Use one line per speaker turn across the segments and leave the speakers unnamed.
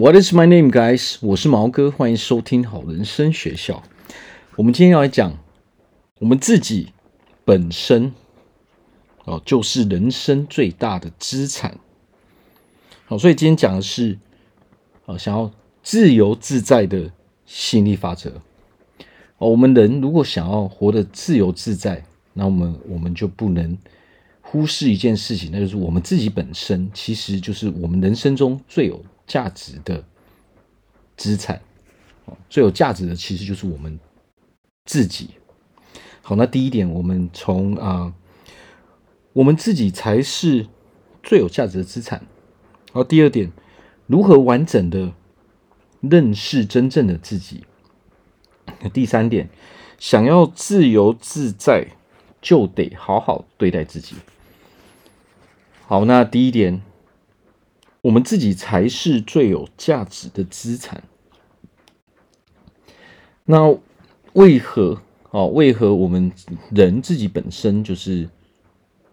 What is my name, guys？我是毛哥，欢迎收听好人生学校。我们今天要来讲我们自己本身哦，就是人生最大的资产。好，所以今天讲的是啊，想要自由自在的吸引力法则。哦，我们人如果想要活得自由自在，那我们我们就不能忽视一件事情，那就是我们自己本身其实就是我们人生中最有价值的资产，最有价值的其实就是我们自己。好，那第一点，我们从啊、我们自己才是最有价值的资产。好，第二点，如何完整的认识真正的自己？第三点，想要自由自在，就得好好对待自己。好，那第一点。我们自己才是最有价值的资产。那为何哦？为何我们人自己本身就是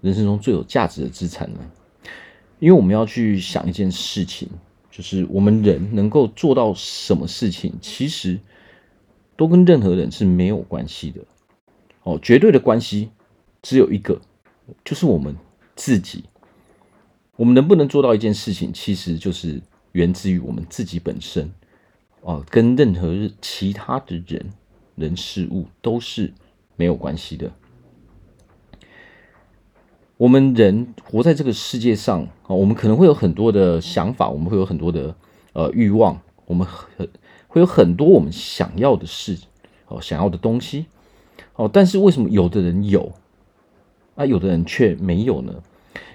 人生中最有价值的资产呢？因为我们要去想一件事情，就是我们人能够做到什么事情，其实都跟任何人是没有关系的。哦，绝对的关系只有一个，就是我们自己。我们能不能做到一件事情，其实就是源自于我们自己本身，啊，跟任何其他的人、人事物都是没有关系的。我们人活在这个世界上啊，我们可能会有很多的想法，我们会有很多的呃欲望，我们很会有很多我们想要的事哦，想要的东西哦，但是为什么有的人有，啊，有的人却没有呢？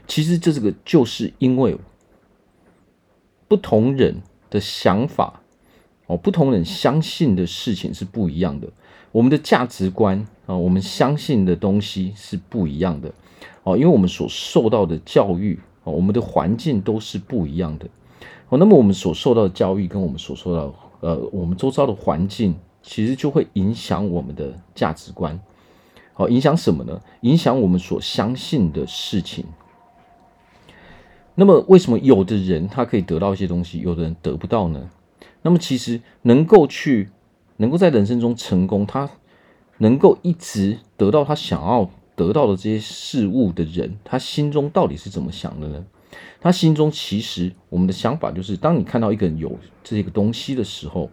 其实这个就是因为不同人的想法哦，不同人相信的事情是不一样的。我们的价值观啊，我们相信的东西是不一样的哦，因为我们所受到的教育哦，我们的环境都是不一样的哦。那么我们所受到的教育跟我们所受到呃，我们周遭的环境，其实就会影响我们的价值观。好，影响什么呢？影响我们所相信的事情。那么，为什么有的人他可以得到一些东西，有的人得不到呢？那么，其实能够去，能够在人生中成功，他能够一直得到他想要得到的这些事物的人，他心中到底是怎么想的呢？他心中其实，我们的想法就是，当你看到一个人有这个东西的时候，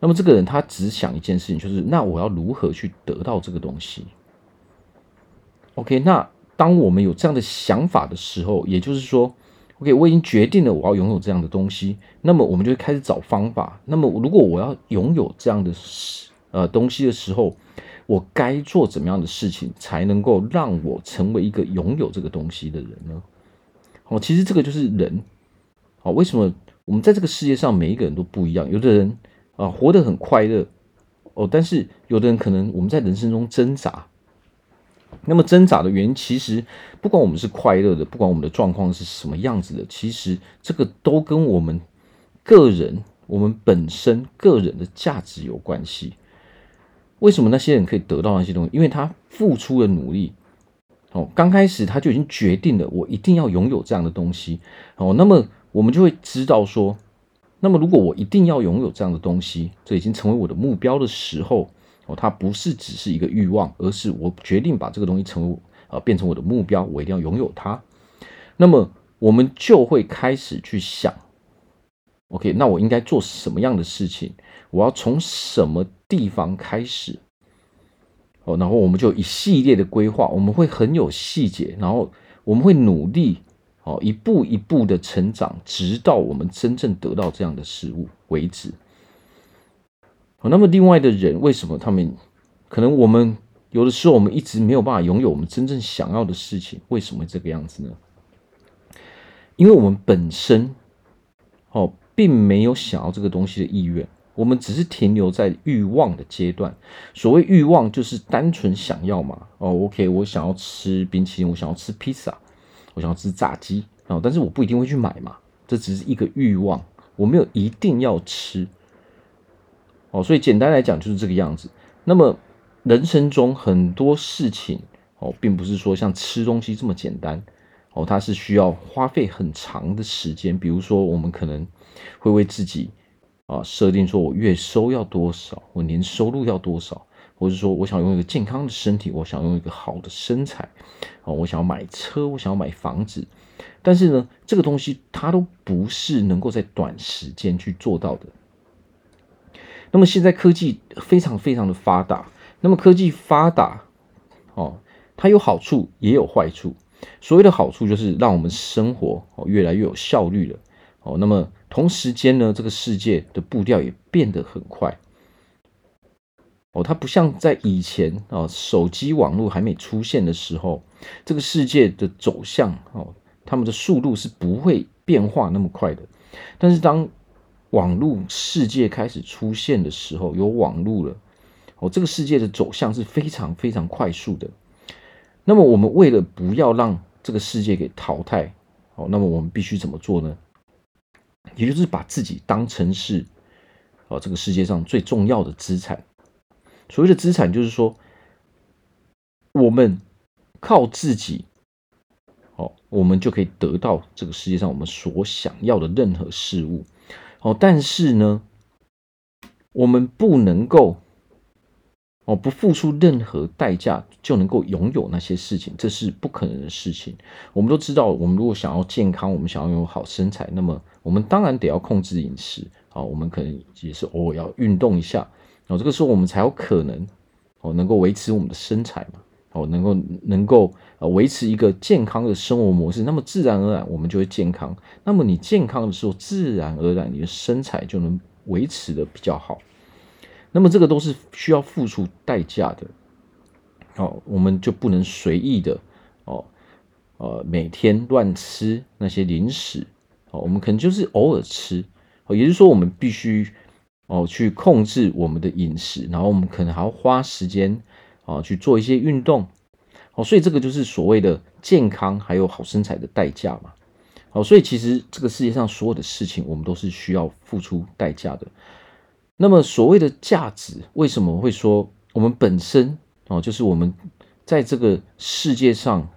那么这个人他只想一件事情，就是那我要如何去得到这个东西？OK，那。当我们有这样的想法的时候，也就是说，OK，我已经决定了我要拥有这样的东西，那么我们就会开始找方法。那么，如果我要拥有这样的呃东西的时候，我该做怎么样的事情才能够让我成为一个拥有这个东西的人呢？哦，其实这个就是人。哦，为什么我们在这个世界上每一个人都不一样？有的人啊活得很快乐，哦，但是有的人可能我们在人生中挣扎。那么挣扎的原因，其实不管我们是快乐的，不管我们的状况是什么样子的，其实这个都跟我们个人、我们本身个人的价值有关系。为什么那些人可以得到那些东西？因为他付出了努力。哦，刚开始他就已经决定了，我一定要拥有这样的东西。哦，那么我们就会知道说，那么如果我一定要拥有这样的东西，这已经成为我的目标的时候。它不是只是一个欲望，而是我决定把这个东西成为呃变成我的目标，我一定要拥有它。那么我们就会开始去想，OK，那我应该做什么样的事情？我要从什么地方开始？哦，然后我们就一系列的规划，我们会很有细节，然后我们会努力哦，一步一步的成长，直到我们真正得到这样的事物为止。那么另外的人为什么他们可能我们有的时候我们一直没有办法拥有我们真正想要的事情？为什么这个样子呢？因为我们本身哦并没有想要这个东西的意愿，我们只是停留在欲望的阶段。所谓欲望就是单纯想要嘛。哦，OK，我想要吃冰淇淋，我想要吃披萨，我想要吃炸鸡啊，但是我不一定会去买嘛。这只是一个欲望，我没有一定要吃。哦，所以简单来讲就是这个样子。那么人生中很多事情哦，并不是说像吃东西这么简单哦，它是需要花费很长的时间。比如说，我们可能会为自己啊设定说，我月收要多少，我年收入要多少，或者说我想拥有一个健康的身体，我想拥有一个好的身材，哦，我想要买车，我想要买房子。但是呢，这个东西它都不是能够在短时间去做到的。那么现在科技非常非常的发达，那么科技发达，哦，它有好处也有坏处。所谓的好处就是让我们生活哦越来越有效率了，哦，那么同时间呢，这个世界的步调也变得很快，哦，它不像在以前哦，手机网络还没出现的时候，这个世界的走向哦，他们的速度是不会变化那么快的，但是当网络世界开始出现的时候，有网络了，哦，这个世界的走向是非常非常快速的。那么，我们为了不要让这个世界给淘汰，哦，那么我们必须怎么做呢？也就是把自己当成是，哦，这个世界上最重要的资产。所谓的资产，就是说，我们靠自己，哦，我们就可以得到这个世界上我们所想要的任何事物。哦，但是呢，我们不能够哦，不付出任何代价就能够拥有那些事情，这是不可能的事情。我们都知道，我们如果想要健康，我们想要拥有好身材，那么我们当然得要控制饮食啊。我们可能也是偶尔要运动一下，哦，这个时候我们才有可能哦，能够维持我们的身材嘛，哦，能够能够呃维持一个健康的生活模式，那么自然而然我们就会健康。那么你健康的时候，自然而然你的身材就能维持的比较好。那么这个都是需要付出代价的。哦，我们就不能随意的哦，呃，每天乱吃那些零食。哦，我们可能就是偶尔吃。哦，也就是说，我们必须哦去控制我们的饮食，然后我们可能还要花时间啊去做一些运动。哦，所以这个就是所谓的健康还有好身材的代价嘛。好，所以其实这个世界上所有的事情，我们都是需要付出代价的。那么所谓的价值，为什么会说我们本身哦，就是我们在这个世界上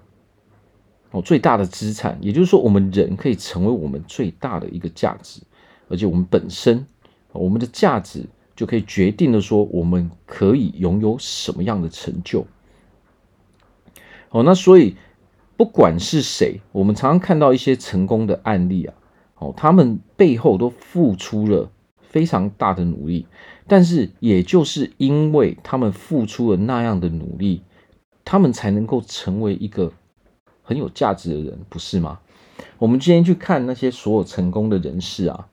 哦最大的资产，也就是说，我们人可以成为我们最大的一个价值，而且我们本身我们的价值就可以决定了说我们可以拥有什么样的成就。哦，那所以不管是谁，我们常常看到一些成功的案例啊，哦，他们背后都付出了非常大的努力，但是也就是因为他们付出了那样的努力，他们才能够成为一个很有价值的人，不是吗？我们今天去看那些所有成功的人士啊，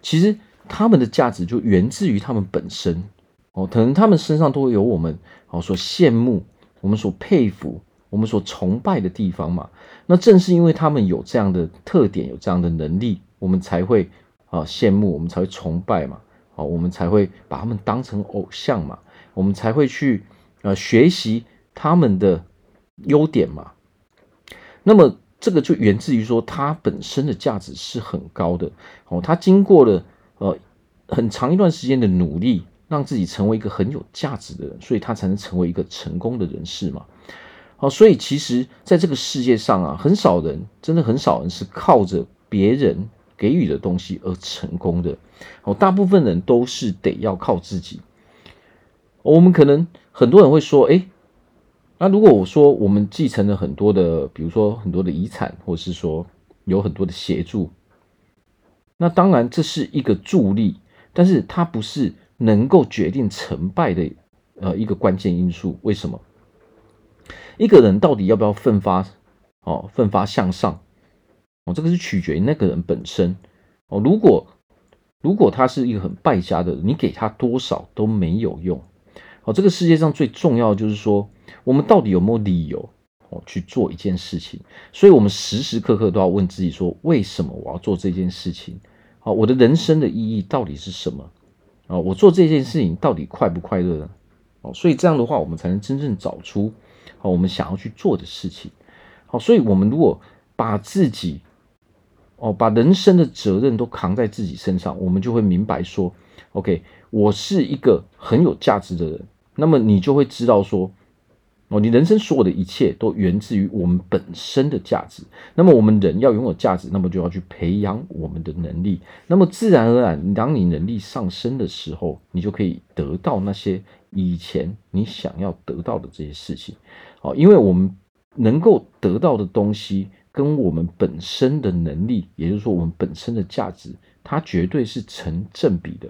其实他们的价值就源自于他们本身哦，可能他们身上都会有我们哦所羡慕、我们所佩服。我们所崇拜的地方嘛，那正是因为他们有这样的特点，有这样的能力，我们才会啊羡慕，我们才会崇拜嘛，啊，我们才会把他们当成偶像嘛，我们才会去呃学习他们的优点嘛。那么这个就源自于说，他本身的价值是很高的哦，他经过了呃很长一段时间的努力，让自己成为一个很有价值的人，所以他才能成为一个成功的人士嘛。好，所以其实，在这个世界上啊，很少人，真的很少人是靠着别人给予的东西而成功的。哦，大部分人都是得要靠自己。我们可能很多人会说，诶，那如果我说我们继承了很多的，比如说很多的遗产，或是说有很多的协助，那当然这是一个助力，但是它不是能够决定成败的呃一个关键因素。为什么？一个人到底要不要奋发哦，奋发向上哦，这个是取决于那个人本身哦。如果如果他是一个很败家的人，你给他多少都没有用哦。这个世界上最重要的就是说，我们到底有没有理由哦去做一件事情？所以我们时时刻刻都要问自己说：为什么我要做这件事情？哦，我的人生的意义到底是什么？哦，我做这件事情到底快不快乐呢？哦，所以这样的话，我们才能真正找出。好，我们想要去做的事情，好，所以我们如果把自己，哦，把人生的责任都扛在自己身上，我们就会明白说，OK，我是一个很有价值的人。那么你就会知道说，哦，你人生所有的一切都源自于我们本身的价值。那么我们人要拥有价值，那么就要去培养我们的能力。那么自然而然，当你能力上升的时候，你就可以得到那些以前你想要得到的这些事情。哦，因为我们能够得到的东西，跟我们本身的能力，也就是说我们本身的价值，它绝对是成正比的。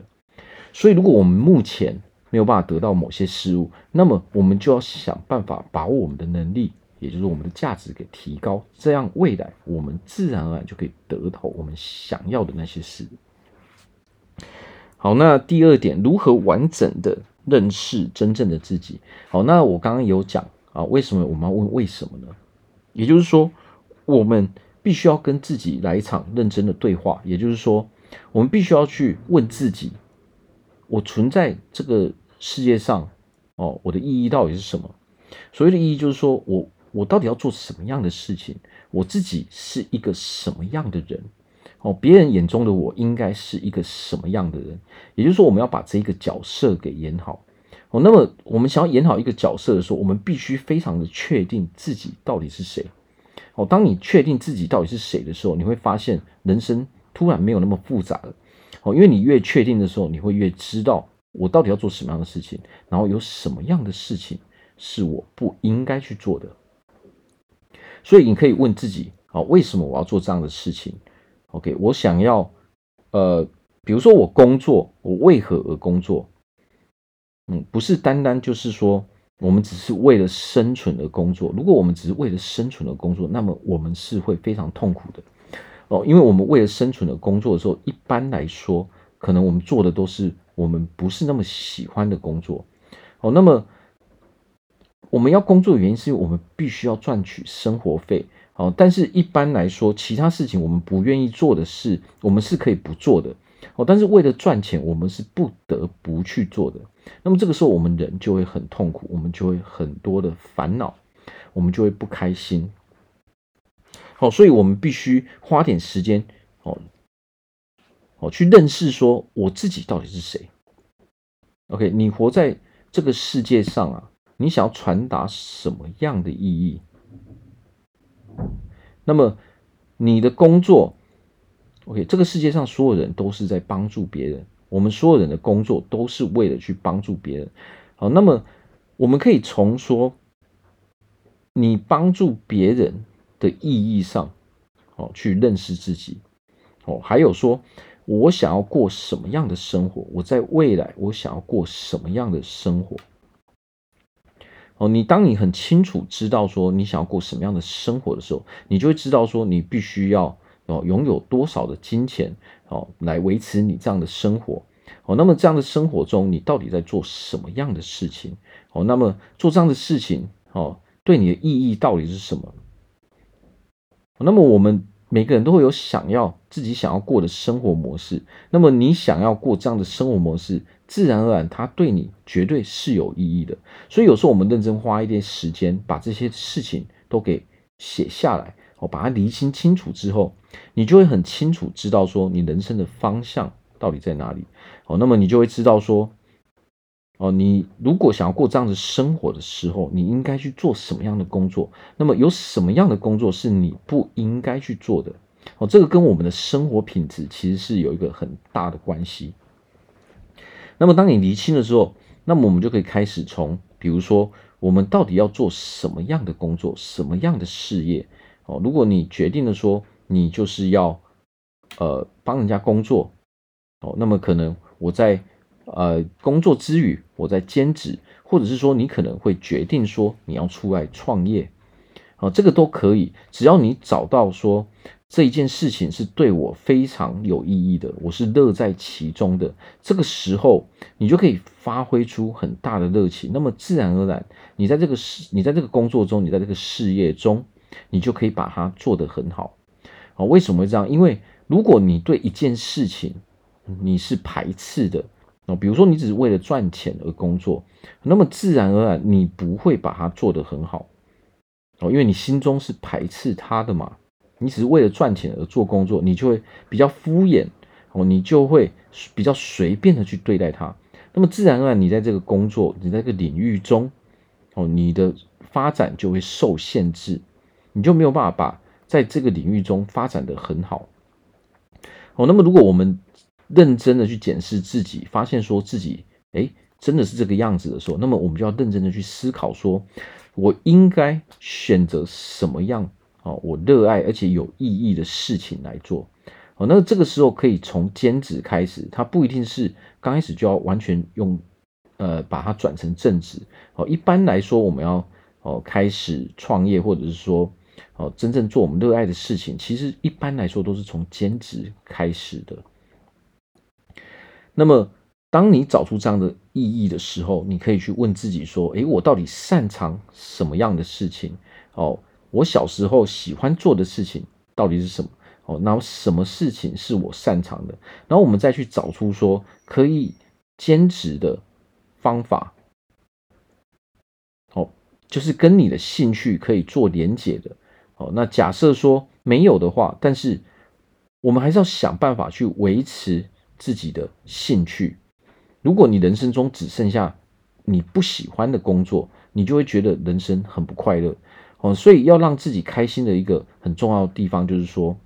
所以，如果我们目前，没有办法得到某些事物，那么我们就要想办法把我们的能力，也就是我们的价值给提高，这样未来我们自然而然就可以得到我们想要的那些事。好，那第二点，如何完整的认识真正的自己？好，那我刚刚有讲啊，为什么我们要问为什么呢？也就是说，我们必须要跟自己来一场认真的对话，也就是说，我们必须要去问自己，我存在这个。世界上，哦，我的意义到底是什么？所谓的意义就是说我我到底要做什么样的事情？我自己是一个什么样的人？哦，别人眼中的我应该是一个什么样的人？也就是说，我们要把这一个角色给演好。哦，那么我们想要演好一个角色的时候，我们必须非常的确定自己到底是谁。哦，当你确定自己到底是谁的时候，你会发现人生突然没有那么复杂了。哦，因为你越确定的时候，你会越知道。我到底要做什么样的事情？然后有什么样的事情是我不应该去做的？所以你可以问自己：啊，为什么我要做这样的事情？OK，我想要，呃，比如说我工作，我为何而工作？嗯，不是单单就是说我们只是为了生存而工作。如果我们只是为了生存而工作，那么我们是会非常痛苦的哦，因为我们为了生存而工作的时候，一般来说，可能我们做的都是。我们不是那么喜欢的工作，哦，那么我们要工作的原因是因为我们必须要赚取生活费，哦，但是一般来说，其他事情我们不愿意做的事，我们是可以不做的，哦，但是为了赚钱，我们是不得不去做的。那么这个时候，我们人就会很痛苦，我们就会很多的烦恼，我们就会不开心。好，所以我们必须花点时间，哦。哦去认识说我自己到底是谁？OK，你活在这个世界上啊，你想要传达什么样的意义？那么你的工作，OK，这个世界上所有人都是在帮助别人，我们所有人的工作都是为了去帮助别人。好，那么我们可以从说你帮助别人的意义上，哦，去认识自己。哦，还有说。我想要过什么样的生活？我在未来，我想要过什么样的生活？哦，你当你很清楚知道说你想要过什么样的生活的时候，你就会知道说你必须要哦拥有多少的金钱哦来维持你这样的生活哦。那么这样的生活中，你到底在做什么样的事情？哦，那么做这样的事情哦，对你的意义到底是什么？那么我们。每个人都会有想要自己想要过的生活模式，那么你想要过这样的生活模式，自然而然它对你绝对是有意义的。所以有时候我们认真花一点时间，把这些事情都给写下来，哦，把它厘清清楚之后，你就会很清楚知道说你人生的方向到底在哪里。哦，那么你就会知道说。哦，你如果想要过这样子生活的时候，你应该去做什么样的工作？那么有什么样的工作是你不应该去做的？哦，这个跟我们的生活品质其实是有一个很大的关系。那么当你厘清的时候，那么我们就可以开始从，比如说我们到底要做什么样的工作，什么样的事业？哦，如果你决定了说你就是要呃帮人家工作，哦，那么可能我在。呃，工作之余，我在兼职，或者是说，你可能会决定说你要出来创业，啊，这个都可以，只要你找到说这一件事情是对我非常有意义的，我是乐在其中的，这个时候你就可以发挥出很大的热情，那么自然而然，你在这个事，你在这个工作中，你在这个事业中，你就可以把它做得很好。啊，为什么会这样？因为如果你对一件事情你是排斥的。啊，比如说你只是为了赚钱而工作，那么自然而然你不会把它做得很好哦，因为你心中是排斥它的嘛。你只是为了赚钱而做工作，你就会比较敷衍哦，你就会比较随便的去对待它。那么自然而然，你在这个工作，你在这个领域中哦，你的发展就会受限制，你就没有办法把在这个领域中发展得很好。哦，那么如果我们认真的去检视自己，发现说自己诶真的是这个样子的时候，那么我们就要认真的去思考说，我应该选择什么样哦，我热爱而且有意义的事情来做。哦，那这个时候可以从兼职开始，它不一定是刚开始就要完全用。呃，把它转成正职哦。一般来说，我们要哦开始创业，或者是说哦真正做我们热爱的事情，其实一般来说都是从兼职开始的。那么，当你找出这样的意义的时候，你可以去问自己说：诶，我到底擅长什么样的事情？哦，我小时候喜欢做的事情到底是什么？哦，那什么事情是我擅长的？然后我们再去找出说可以兼职的。方法，哦，就是跟你的兴趣可以做连结的，哦，那假设说没有的话，但是我们还是要想办法去维持自己的兴趣。如果你人生中只剩下你不喜欢的工作，你就会觉得人生很不快乐，哦，所以要让自己开心的一个很重要的地方，就是说，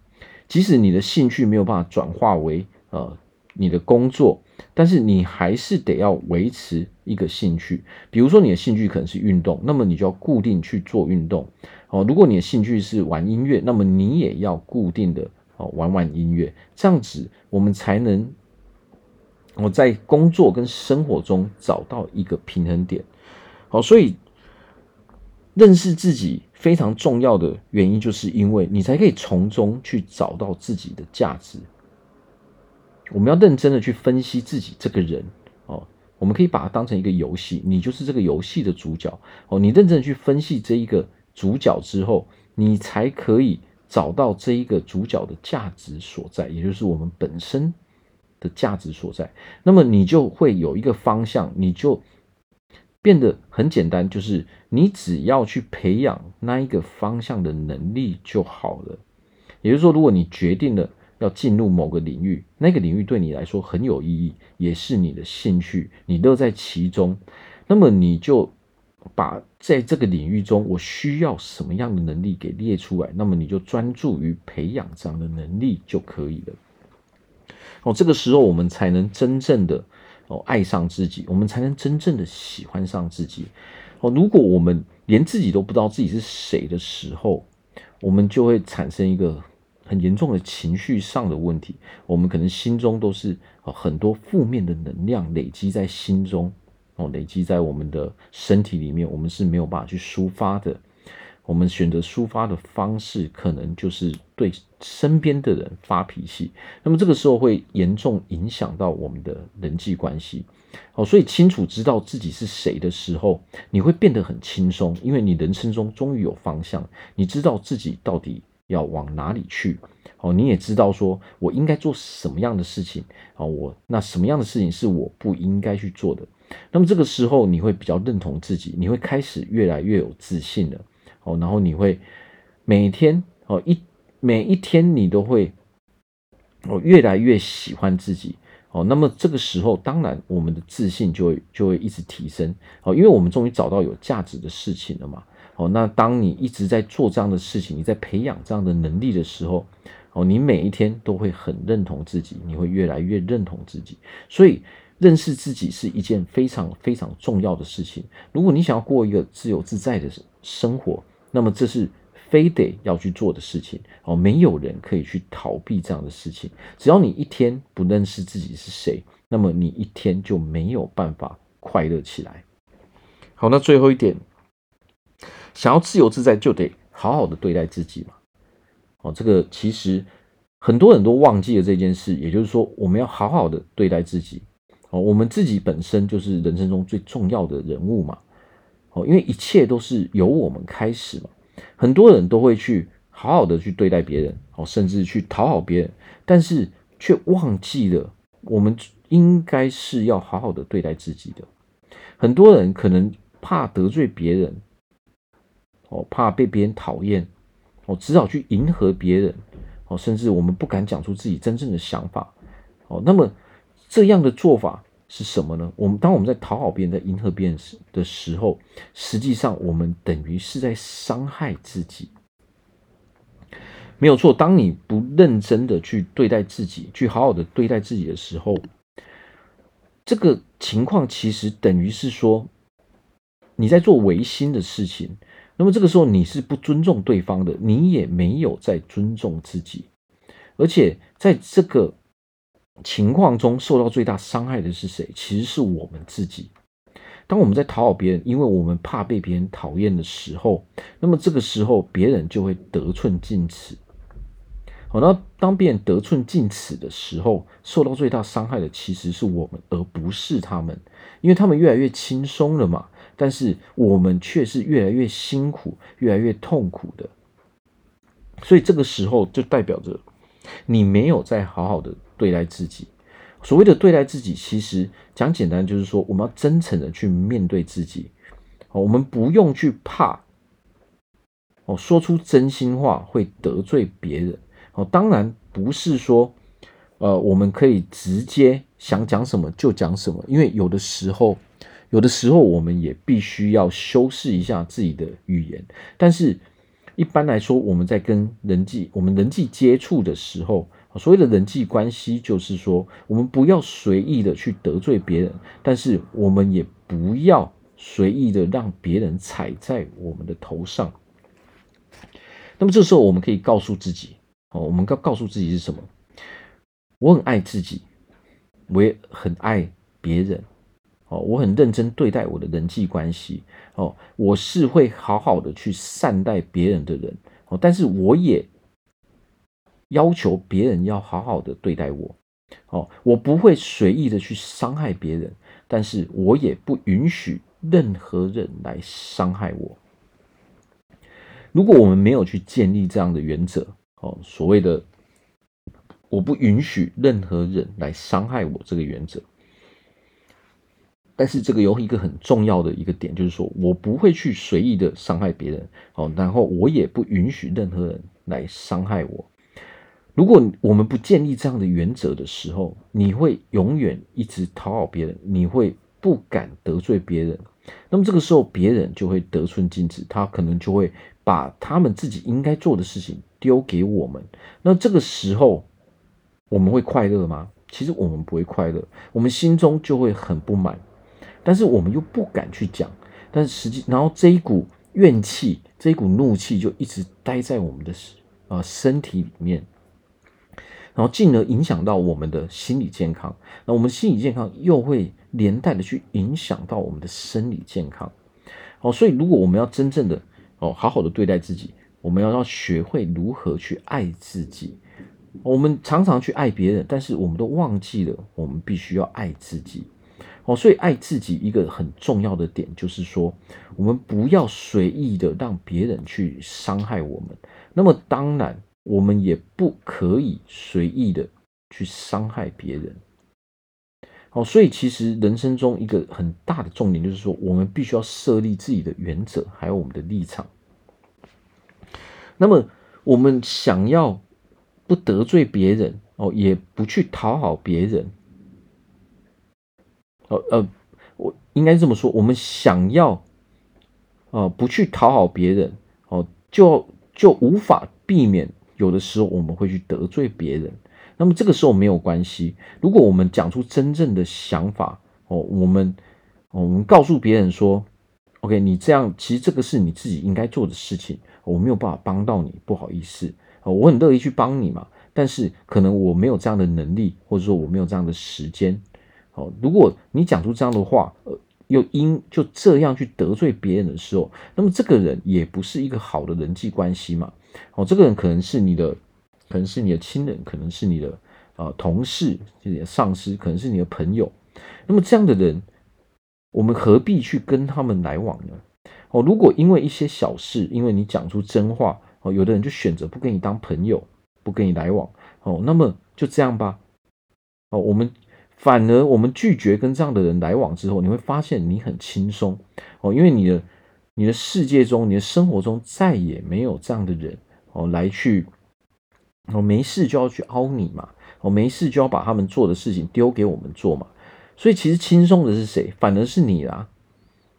即使你的兴趣没有办法转化为呃。你的工作，但是你还是得要维持一个兴趣。比如说，你的兴趣可能是运动，那么你就要固定去做运动。哦，如果你的兴趣是玩音乐，那么你也要固定的哦玩玩音乐。这样子，我们才能我在工作跟生活中找到一个平衡点。好，所以认识自己非常重要的原因，就是因为你才可以从中去找到自己的价值。我们要认真的去分析自己这个人哦，我们可以把它当成一个游戏，你就是这个游戏的主角哦。你认真的去分析这一个主角之后，你才可以找到这一个主角的价值所在，也就是我们本身的价值所在。那么你就会有一个方向，你就变得很简单，就是你只要去培养那一个方向的能力就好了。也就是说，如果你决定了。要进入某个领域，那个领域对你来说很有意义，也是你的兴趣，你乐在其中。那么你就把在这个领域中我需要什么样的能力给列出来，那么你就专注于培养这样的能力就可以了。哦，这个时候我们才能真正的哦爱上自己，我们才能真正的喜欢上自己。哦，如果我们连自己都不知道自己是谁的时候，我们就会产生一个。很严重的情绪上的问题，我们可能心中都是很多负面的能量累积在心中，哦，累积在我们的身体里面，我们是没有办法去抒发的。我们选择抒发的方式，可能就是对身边的人发脾气。那么这个时候会严重影响到我们的人际关系。哦，所以清楚知道自己是谁的时候，你会变得很轻松，因为你人生中终于有方向，你知道自己到底。要往哪里去？哦，你也知道说，我应该做什么样的事情？哦，我那什么样的事情是我不应该去做的？那么这个时候，你会比较认同自己，你会开始越来越有自信了。哦，然后你会每天哦一每一天你都会哦越来越喜欢自己。哦，那么这个时候，当然我们的自信就会就会一直提升。哦，因为我们终于找到有价值的事情了嘛。哦，那当你一直在做这样的事情，你在培养这样的能力的时候，哦，你每一天都会很认同自己，你会越来越认同自己。所以，认识自己是一件非常非常重要的事情。如果你想要过一个自由自在的生活，那么这是非得要去做的事情。哦，没有人可以去逃避这样的事情。只要你一天不认识自己是谁，那么你一天就没有办法快乐起来。好，那最后一点。想要自由自在，就得好好的对待自己嘛。哦，这个其实很多人都忘记了这件事，也就是说，我们要好好的对待自己。哦，我们自己本身就是人生中最重要的人物嘛。哦，因为一切都是由我们开始嘛。很多人都会去好好的去对待别人，哦，甚至去讨好别人，但是却忘记了我们应该是要好好的对待自己的。很多人可能怕得罪别人。哦，怕被别人讨厌，哦，只好去迎合别人，哦，甚至我们不敢讲出自己真正的想法，哦，那么这样的做法是什么呢？我们当我们在讨好别人、在迎合别人的时候，实际上我们等于是在伤害自己。没有错，当你不认真的去对待自己，去好好的对待自己的时候，这个情况其实等于是说你在做违心的事情。那么这个时候你是不尊重对方的，你也没有在尊重自己，而且在这个。情况中受到最大伤害的是谁？其实是我们自己。当我们在讨好别人，因为我们怕被别人讨厌的时候，那么这个时候别人就会得寸进尺。好，那当别人得寸进尺的时候，受到最大伤害的其实是我们，而不是他们，因为他们越来越轻松了嘛。但是我们却是越来越辛苦、越来越痛苦的。所以这个时候就代表着你没有在好好的。对待自己，所谓的对待自己，其实讲简单就是说，我们要真诚的去面对自己。哦，我们不用去怕，哦，说出真心话会得罪别人。哦，当然不是说，呃，我们可以直接想讲什么就讲什么，因为有的时候，有的时候我们也必须要修饰一下自己的语言。但是，一般来说，我们在跟人际，我们人际接触的时候。所谓的人际关系，就是说，我们不要随意的去得罪别人，但是我们也不要随意的让别人踩在我们的头上。那么这时候，我们可以告诉自己，哦，我们要告诉自己是什么？我很爱自己，我也很爱别人，哦，我很认真对待我的人际关系，哦，我是会好好的去善待别人的人，哦，但是我也。要求别人要好好的对待我，哦，我不会随意的去伤害别人，但是我也不允许任何人来伤害我。如果我们没有去建立这样的原则，哦，所谓的我不允许任何人来伤害我这个原则，但是这个有一个很重要的一个点，就是说我不会去随意的伤害别人，哦，然后我也不允许任何人来伤害我。如果我们不建立这样的原则的时候，你会永远一直讨好别人，你会不敢得罪别人。那么这个时候，别人就会得寸进尺，他可能就会把他们自己应该做的事情丢给我们。那这个时候，我们会快乐吗？其实我们不会快乐，我们心中就会很不满，但是我们又不敢去讲。但实际，然后这一股怨气，这一股怒气就一直待在我们的呃身体里面。然后进而影响到我们的心理健康，那我们心理健康又会连带的去影响到我们的生理健康。哦，所以如果我们要真正的哦好好的对待自己，我们要要学会如何去爱自己。我们常常去爱别人，但是我们都忘记了我们必须要爱自己。哦，所以爱自己一个很重要的点就是说，我们不要随意的让别人去伤害我们。那么当然。我们也不可以随意的去伤害别人。好，所以其实人生中一个很大的重点就是说，我们必须要设立自己的原则，还有我们的立场。那么，我们想要不得罪别人哦，也不去讨好别人。哦，呃，我应该这么说，我们想要哦，不去讨好别人哦，就就无法避免。有的时候我们会去得罪别人，那么这个时候没有关系。如果我们讲出真正的想法哦，我们我们告诉别人说，OK，你这样其实这个是你自己应该做的事情，我没有办法帮到你，不好意思，我很乐意去帮你嘛，但是可能我没有这样的能力，或者说我没有这样的时间。哦，如果你讲出这样的话，呃，又因就这样去得罪别人的时候，那么这个人也不是一个好的人际关系嘛。哦，这个人可能是你的，可能是你的亲人，可能是你的啊、呃、同事，你的上司，可能是你的朋友。那么这样的人，我们何必去跟他们来往呢？哦，如果因为一些小事，因为你讲出真话，哦，有的人就选择不跟你当朋友，不跟你来往。哦，那么就这样吧。哦，我们反而我们拒绝跟这样的人来往之后，你会发现你很轻松。哦，因为你的你的世界中，你的生活中再也没有这样的人。哦，来去，哦，没事就要去凹你嘛，哦，没事就要把他们做的事情丢给我们做嘛，所以其实轻松的是谁？反而是你啦，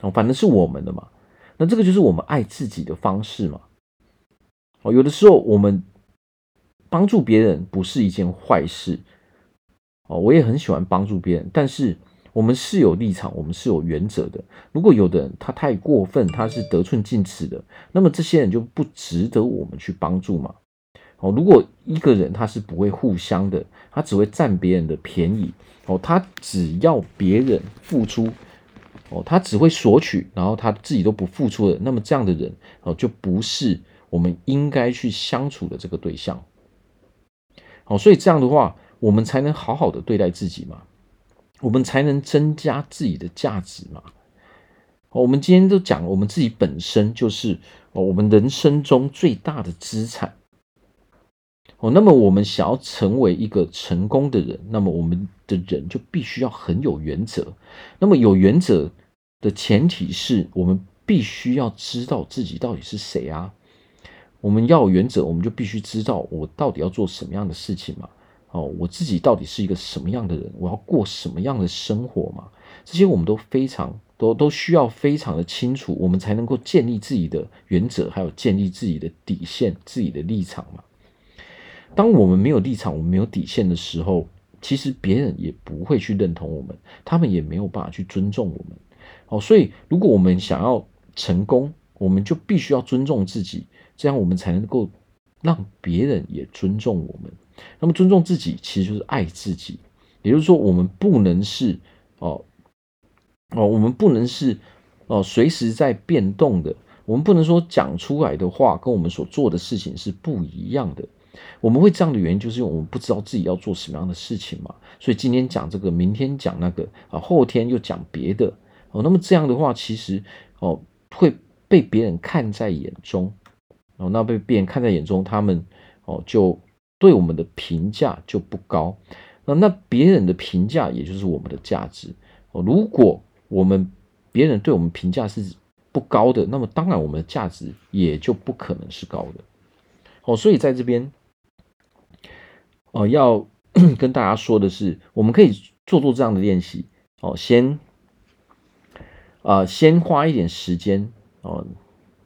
哦，反而是我们的嘛。那这个就是我们爱自己的方式嘛。哦，有的时候我们帮助别人不是一件坏事。哦，我也很喜欢帮助别人，但是我们是有立场，我们是有原则的。如果有的人他太过分，他是得寸进尺的，那么这些人就不值得我们去帮助嘛。哦，如果一个人他是不会互相的，他只会占别人的便宜，哦，他只要别人付出，哦，他只会索取，然后他自己都不付出的，那么这样的人，哦，就不是我们应该去相处的这个对象。哦，所以这样的话，我们才能好好的对待自己嘛，我们才能增加自己的价值嘛。我们今天都讲，我们自己本身就是哦，我们人生中最大的资产。哦，那么我们想要成为一个成功的人，那么我们的人就必须要很有原则。那么有原则的前提是我们必须要知道自己到底是谁啊。我们要有原则，我们就必须知道我到底要做什么样的事情嘛。哦，我自己到底是一个什么样的人？我要过什么样的生活嘛？这些我们都非常都都需要非常的清楚，我们才能够建立自己的原则，还有建立自己的底线、自己的立场嘛。当我们没有立场，我们没有底线的时候，其实别人也不会去认同我们，他们也没有办法去尊重我们。哦，所以如果我们想要成功，我们就必须要尊重自己，这样我们才能够让别人也尊重我们。那么尊重自己，其实就是爱自己。也就是说，我们不能是哦哦，我们不能是哦随时在变动的。我们不能说讲出来的话跟我们所做的事情是不一样的。我们会这样的原因，就是因为我们不知道自己要做什么样的事情嘛，所以今天讲这个，明天讲那个啊，后天又讲别的哦。那么这样的话，其实哦会被别人看在眼中哦，那被别人看在眼中，他们哦就对我们的评价就不高。那那别人的评价也就是我们的价值哦。如果我们别人对我们评价是不高的，那么当然我们的价值也就不可能是高的哦。所以在这边。哦，要 跟大家说的是，我们可以做做这样的练习哦。先，啊、先花一点时间哦，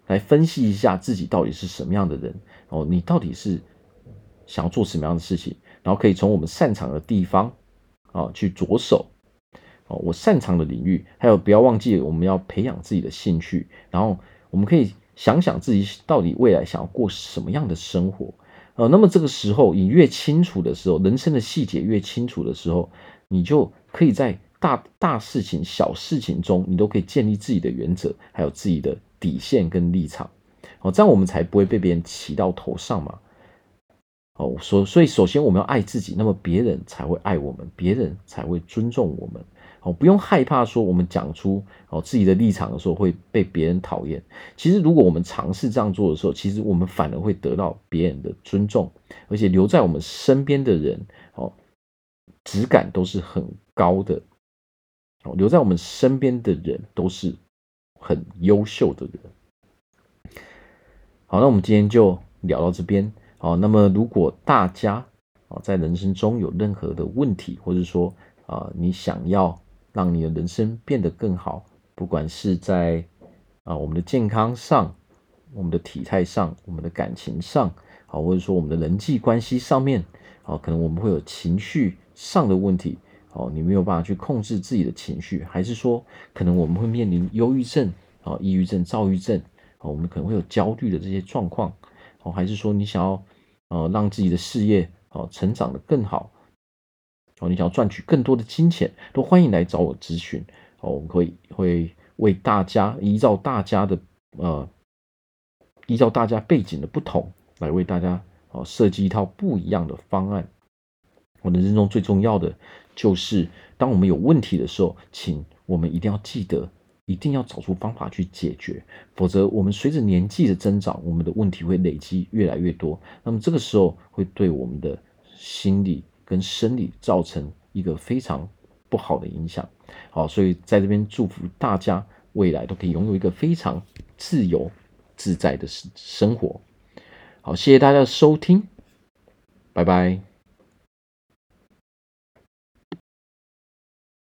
来分析一下自己到底是什么样的人哦。你到底是想要做什么样的事情？然后可以从我们擅长的地方啊去着手哦。我擅长的领域，还有不要忘记我们要培养自己的兴趣。然后我们可以想想自己到底未来想要过什么样的生活。呃，那么这个时候，你越清楚的时候，人生的细节越清楚的时候，你就可以在大大事情、小事情中，你都可以建立自己的原则，还有自己的底线跟立场。哦，这样我们才不会被别人骑到头上嘛。哦，所所以，首先我们要爱自己，那么别人才会爱我们，别人才会尊重我们。哦，不用害怕说我们讲出哦自己的立场的时候会被别人讨厌。其实，如果我们尝试这样做的时候，其实我们反而会得到别人的尊重，而且留在我们身边的人哦，质感都是很高的。哦，留在我们身边的人都是很优秀的人。好，那我们今天就聊到这边。好，那么如果大家啊在人生中有任何的问题，或者说啊你想要让你的人生变得更好，不管是在啊我们的健康上、我们的体态上、我们的感情上，好或者说我们的人际关系上面，啊可能我们会有情绪上的问题，哦你没有办法去控制自己的情绪，还是说可能我们会面临忧郁症、啊抑郁症、躁郁症，啊我们可能会有焦虑的这些状况，哦还是说你想要呃让自己的事业哦成长的更好。哦，你想要赚取更多的金钱，都欢迎来找我咨询。哦，我们会会为大家依照大家的呃，依照大家背景的不同，来为大家哦设计一套不一样的方案。我的人生中最重要的就是，当我们有问题的时候，请我们一定要记得，一定要找出方法去解决，否则我们随着年纪的增长，我们的问题会累积越来越多。那么这个时候会对我们的心理。跟生理造成一个非常不好的影响，好，所以在这边祝福大家未来都可以拥有一个非常自由自在的生生活。好，谢谢大家的收听，拜拜。